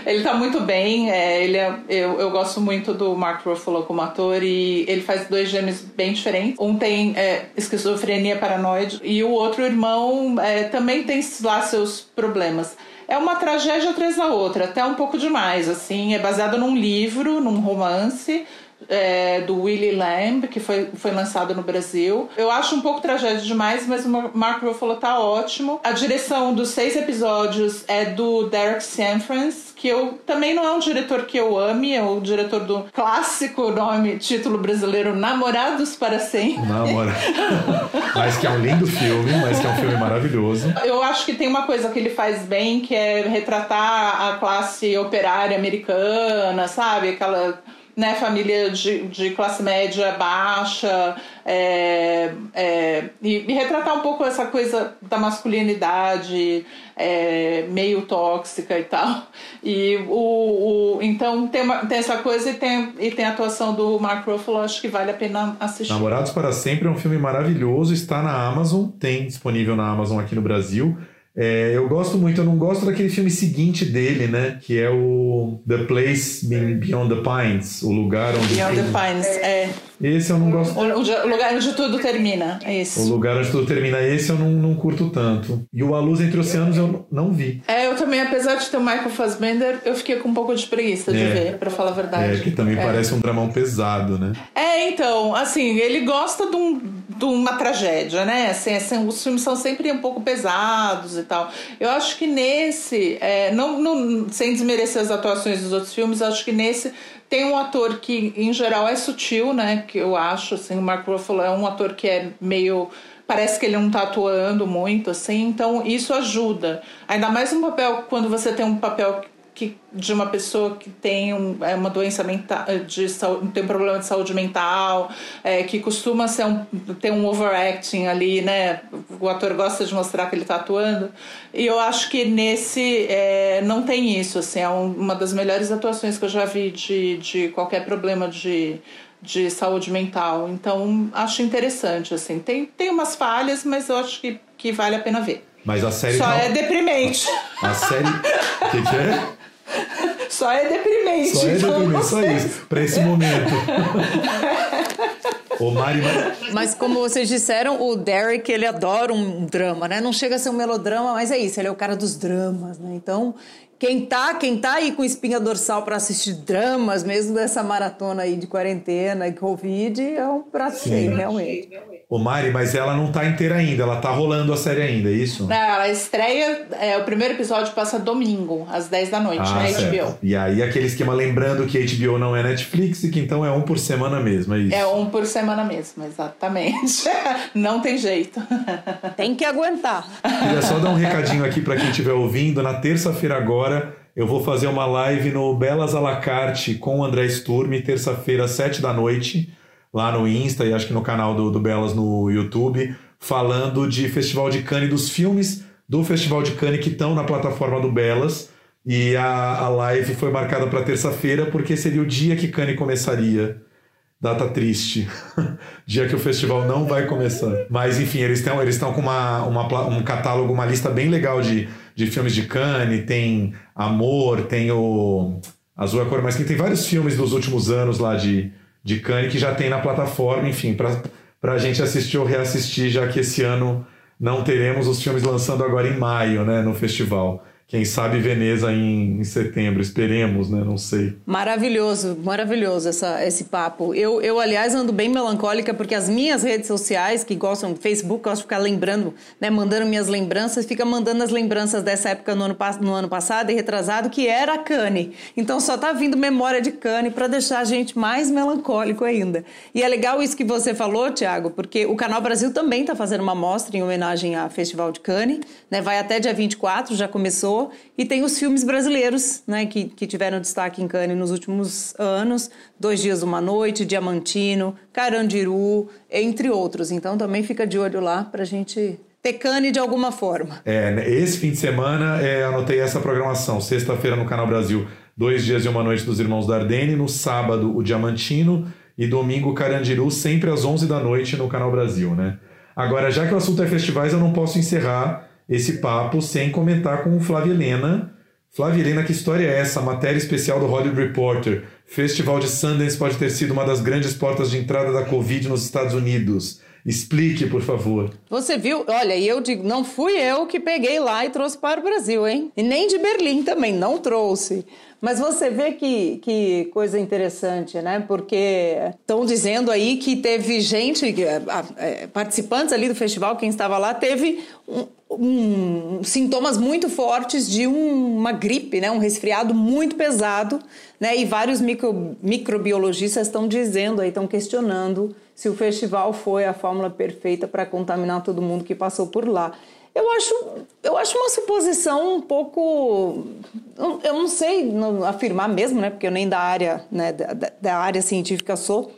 ele tá muito bem, é, ele é, eu, eu gosto muito do Mark Ruffalo como ator e ele faz dois gêmeos bem diferentes. Um tem é, esquizofrenia paranoide e o outro irmão é, também tem lá seus problemas. É uma tragédia atrás da outra, até um pouco demais, assim. É baseado num livro, num romance, é, do Willie Lamb, que foi, foi lançado no Brasil. Eu acho um pouco tragédia demais, mas o Mark Ruffalo tá ótimo. A direção dos seis episódios é do Derek Sanfrance, que eu também não é um diretor que eu ame, é o diretor do clássico nome, título brasileiro Namorados para Sempre. Namora. *laughs* mas que é um lindo filme, mas que é um filme maravilhoso. Eu acho que tem uma coisa que ele faz bem, que é retratar a classe operária americana, sabe? Aquela né, família de, de classe média baixa, é, é, e, e, retratar um pouco essa coisa da masculinidade é, meio tóxica e tal. E o, o então tem, uma, tem essa coisa e tem, e tem a atuação do Mark Ruffalo, acho que vale a pena assistir. Namorados para Sempre é um filme maravilhoso, está na Amazon, tem disponível na Amazon aqui no Brasil. É, eu gosto muito, eu não gosto daquele filme seguinte dele, né? Que é o The Place Beyond the Pines, o lugar onde. Beyond the Pines, é. Esse eu não gosto. O, o lugar onde tudo termina, é esse. O lugar onde tudo termina, esse eu não, não curto tanto. E o A Luz Entre Oceanos eu não vi. É, eu também, apesar de ter o Michael Fassbender, eu fiquei com um pouco de preguiça de é. ver, pra falar a verdade. É, que também é. parece um dramão pesado, né? É, então, assim, ele gosta de, um, de uma tragédia, né? Assim, assim, os filmes são sempre um pouco pesados e tal. Eu acho que nesse, é, não, não, sem desmerecer as atuações dos outros filmes, acho que nesse tem um ator que, em geral, é sutil, né? Que eu acho, assim, o Mark Ruffalo é um ator que é meio parece que ele não tá atuando muito, assim, então isso ajuda. Ainda mais um papel, quando você tem um papel que, de uma pessoa que tem um, é uma doença mental, de tem um problema de saúde mental, é, que costuma ser um, ter um overacting ali, né? O ator gosta de mostrar que ele está atuando. E eu acho que nesse é, não tem isso, assim, é um, uma das melhores atuações que eu já vi de, de qualquer problema de, de saúde mental. Então, acho interessante, assim. Tem, tem umas falhas, mas eu acho que, que vale a pena ver. Mas a série Só não... é deprimente. A série. O *laughs* que, que é? Só é deprimente. Só é deprimente, só isso. Pra esse momento. Ô, Mari, mas como vocês disseram, o Derek, ele adora um drama, né? Não chega a ser um melodrama, mas é isso, ele é o cara dos dramas, né? Então, quem tá, quem tá aí com espinha dorsal para assistir dramas, mesmo dessa maratona aí de quarentena e Covid, é um prato cheio, realmente. Ô Mari, mas ela não tá inteira ainda, ela tá rolando a série ainda, é isso? Não, ela estreia, é, o primeiro episódio passa domingo, às 10 da noite, ah, na certo. HBO. E aí aquele esquema lembrando que HBO não é Netflix e que então é um por semana mesmo, é isso? É um por semana mesmo, exatamente. *laughs* não tem jeito. Tem que aguentar. Queria só dar um recadinho aqui para quem estiver ouvindo, na terça-feira agora eu vou fazer uma live no Belas à la carte com o André Sturme, terça-feira, 7 da noite lá no Insta e acho que no canal do, do Belas no YouTube, falando de Festival de Cannes, dos filmes do Festival de Cannes que estão na plataforma do Belas. E a, a live foi marcada para terça-feira porque seria o dia que Cannes começaria. Data triste. *laughs* dia que o festival não vai começar. Mas enfim, eles estão eles com uma, uma, um catálogo, uma lista bem legal de, de filmes de Cannes. Tem Amor, tem o Azul é a Cor Mas tem vários filmes dos últimos anos lá de, de Cannes que já tem na plataforma, enfim, para a gente assistir ou reassistir, já que esse ano não teremos os filmes lançando agora em maio, né, no festival. Quem sabe Veneza em, em, setembro, esperemos, né? Não sei. Maravilhoso, maravilhoso essa, esse papo. Eu, eu, aliás, ando bem melancólica porque as minhas redes sociais, que gostam do Facebook, gostam de ficar lembrando, né? Mandando minhas lembranças, fica mandando as lembranças dessa época no ano, no ano passado e retrasado, que era a Cane. Então só tá vindo memória de Cane para deixar a gente mais melancólico ainda. E é legal isso que você falou, Tiago, porque o Canal Brasil também tá fazendo uma mostra em homenagem ao Festival de Cane, né? Vai até dia 24, já começou e tem os filmes brasileiros, né, que, que tiveram destaque em Cannes nos últimos anos, Dois Dias Uma Noite, Diamantino, Carandiru, entre outros. Então também fica de olho lá para a gente ter Cannes de alguma forma. É, esse fim de semana é, anotei essa programação. Sexta-feira no Canal Brasil, Dois Dias e Uma Noite dos Irmãos Dardenne, no sábado o Diamantino e domingo Carandiru, sempre às 11 da noite no Canal Brasil, né? Agora, já que o assunto é festivais, eu não posso encerrar esse papo sem comentar com Flávia Helena. Flávia Helena, que história é essa? Matéria especial do Hollywood Reporter. Festival de Sundance pode ter sido uma das grandes portas de entrada da Covid nos Estados Unidos. Explique, por favor. Você viu? Olha, e eu digo, não fui eu que peguei lá e trouxe para o Brasil, hein? E nem de Berlim também, não trouxe. Mas você vê que, que coisa interessante, né? Porque estão dizendo aí que teve gente, é, participantes ali do festival, quem estava lá, teve um, sintomas muito fortes de um, uma gripe, né? um resfriado muito pesado, né? E vários micro, microbiologistas estão dizendo estão questionando se o festival foi a fórmula perfeita para contaminar todo mundo que passou por lá. Eu acho, eu acho uma suposição um pouco. Eu não sei afirmar mesmo, né? Porque eu nem da área, né, da, da área científica sou.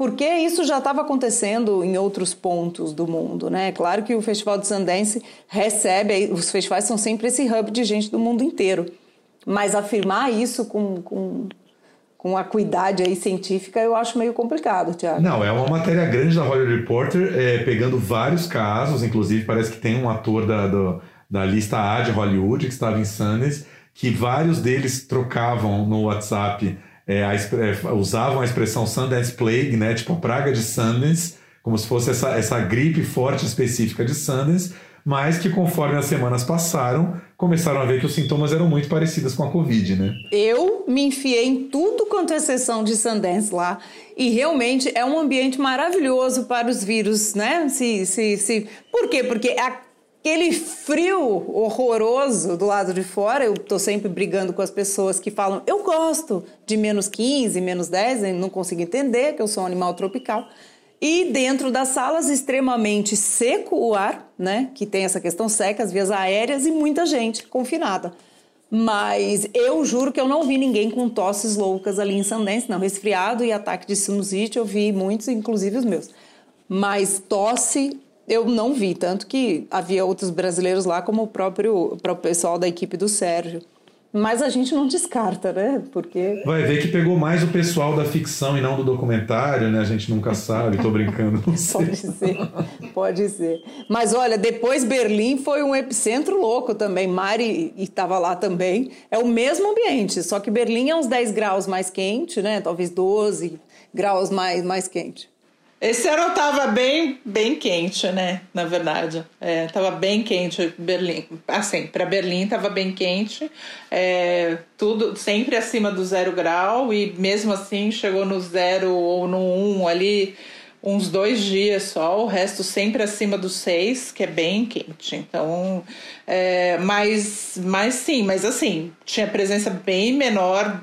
Porque isso já estava acontecendo em outros pontos do mundo, né? Claro que o Festival de Sundance recebe, os festivais são sempre esse hub de gente do mundo inteiro. Mas afirmar isso com, com com acuidade aí científica, eu acho meio complicado, Tiago. Não, é uma matéria grande da Hollywood Reporter, é, pegando vários casos, inclusive parece que tem um ator da, do, da lista A de Hollywood, que estava em Sundance, que vários deles trocavam no WhatsApp, é, a, é, usavam a expressão Sundance Plague, né? Tipo a praga de Sundance, como se fosse essa, essa gripe forte específica de Sundance, mas que conforme as semanas passaram, começaram a ver que os sintomas eram muito parecidos com a Covid, né? Eu me enfiei em tudo quanto é sessão de Sundance lá e realmente é um ambiente maravilhoso para os vírus, né? Se, se, se... Por quê? Porque aquele frio horroroso do lado de fora, eu tô sempre brigando com as pessoas que falam, eu gosto de menos 15, menos 10, não consigo entender que eu sou um animal tropical. E dentro das salas, extremamente seco o ar, né? Que tem essa questão seca, as vias aéreas e muita gente confinada. Mas eu juro que eu não vi ninguém com tosses loucas ali em Sundance, não. Resfriado e ataque de sinusite eu vi muitos, inclusive os meus. Mas tosse eu não vi, tanto que havia outros brasileiros lá, como o próprio, o próprio pessoal da equipe do Sérgio. Mas a gente não descarta, né? Porque. Vai ver que pegou mais o pessoal da ficção e não do documentário, né? A gente nunca sabe, tô brincando. *laughs* pode ser, pode ser. Mas olha, depois Berlim foi um epicentro louco também. Mari estava lá também. É o mesmo ambiente, só que Berlim é uns 10 graus mais quente, né? Talvez 12 graus mais, mais quente. Esse ano tava bem, bem quente, né? Na verdade, é, tava bem quente Berlim. Assim, para Berlim tava bem quente, é, tudo sempre acima do zero grau e mesmo assim chegou no zero ou no um ali uns dois dias só, o resto sempre acima dos seis, que é bem quente. Então, é, mas, mas sim, mas assim tinha presença bem menor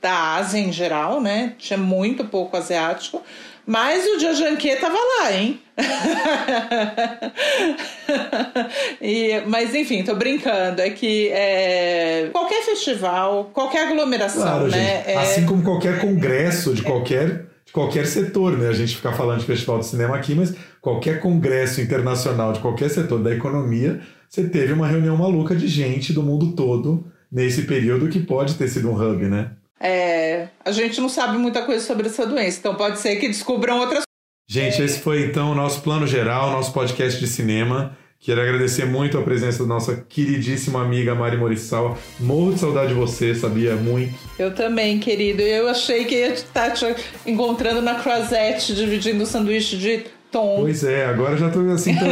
da Ásia em geral, né? Tinha muito pouco asiático mas o Diojanque tava lá, hein? *laughs* e, mas enfim, tô brincando. É que é, qualquer festival, qualquer aglomeração, claro, né? É... Assim como qualquer congresso de qualquer, de qualquer setor, né? A gente fica falando de festival de cinema aqui, mas qualquer congresso internacional de qualquer setor da economia, você teve uma reunião maluca de gente do mundo todo nesse período que pode ter sido um hub, né? É, a gente não sabe muita coisa sobre essa doença, então pode ser que descubram outras Gente, esse foi então o nosso plano geral, nosso podcast de cinema. Quero agradecer muito a presença da nossa queridíssima amiga Mari Morissal. Morro de saudade de você, sabia? Muito. Eu também, querido. Eu achei que ia estar te encontrando na Croisette, dividindo o sanduíche de Tom. Pois é, agora já tô assim, tô,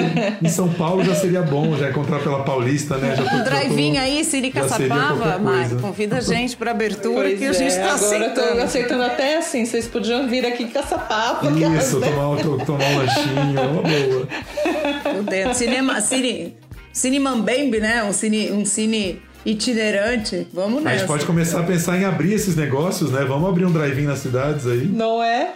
em São Paulo já seria bom já encontrar pela Paulista, né? Já tô, um drive-in aí, Siri Caçapava, Mari, convida a gente para abertura pois que a gente é, tá agora aceitando. Tô aceitando até assim, vocês podiam vir aqui Caçapava. Isso, tomar, tomar um lanchinho, uma boa. Meu Deus, cinema, cine, cine Mambembe, né? Um cine, um cine itinerante. Vamos nessa. A gente pode começar a pensar em abrir esses negócios, né? Vamos abrir um drive-in nas cidades aí. Não é?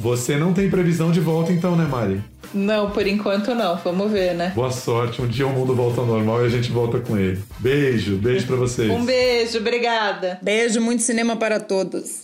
Você não tem previsão de volta então, né, Mari? Não, por enquanto não. Vamos ver, né? Boa sorte. Um dia o mundo volta ao normal e a gente volta com ele. Beijo, beijo para vocês. Um beijo, obrigada. Beijo, muito cinema para todos.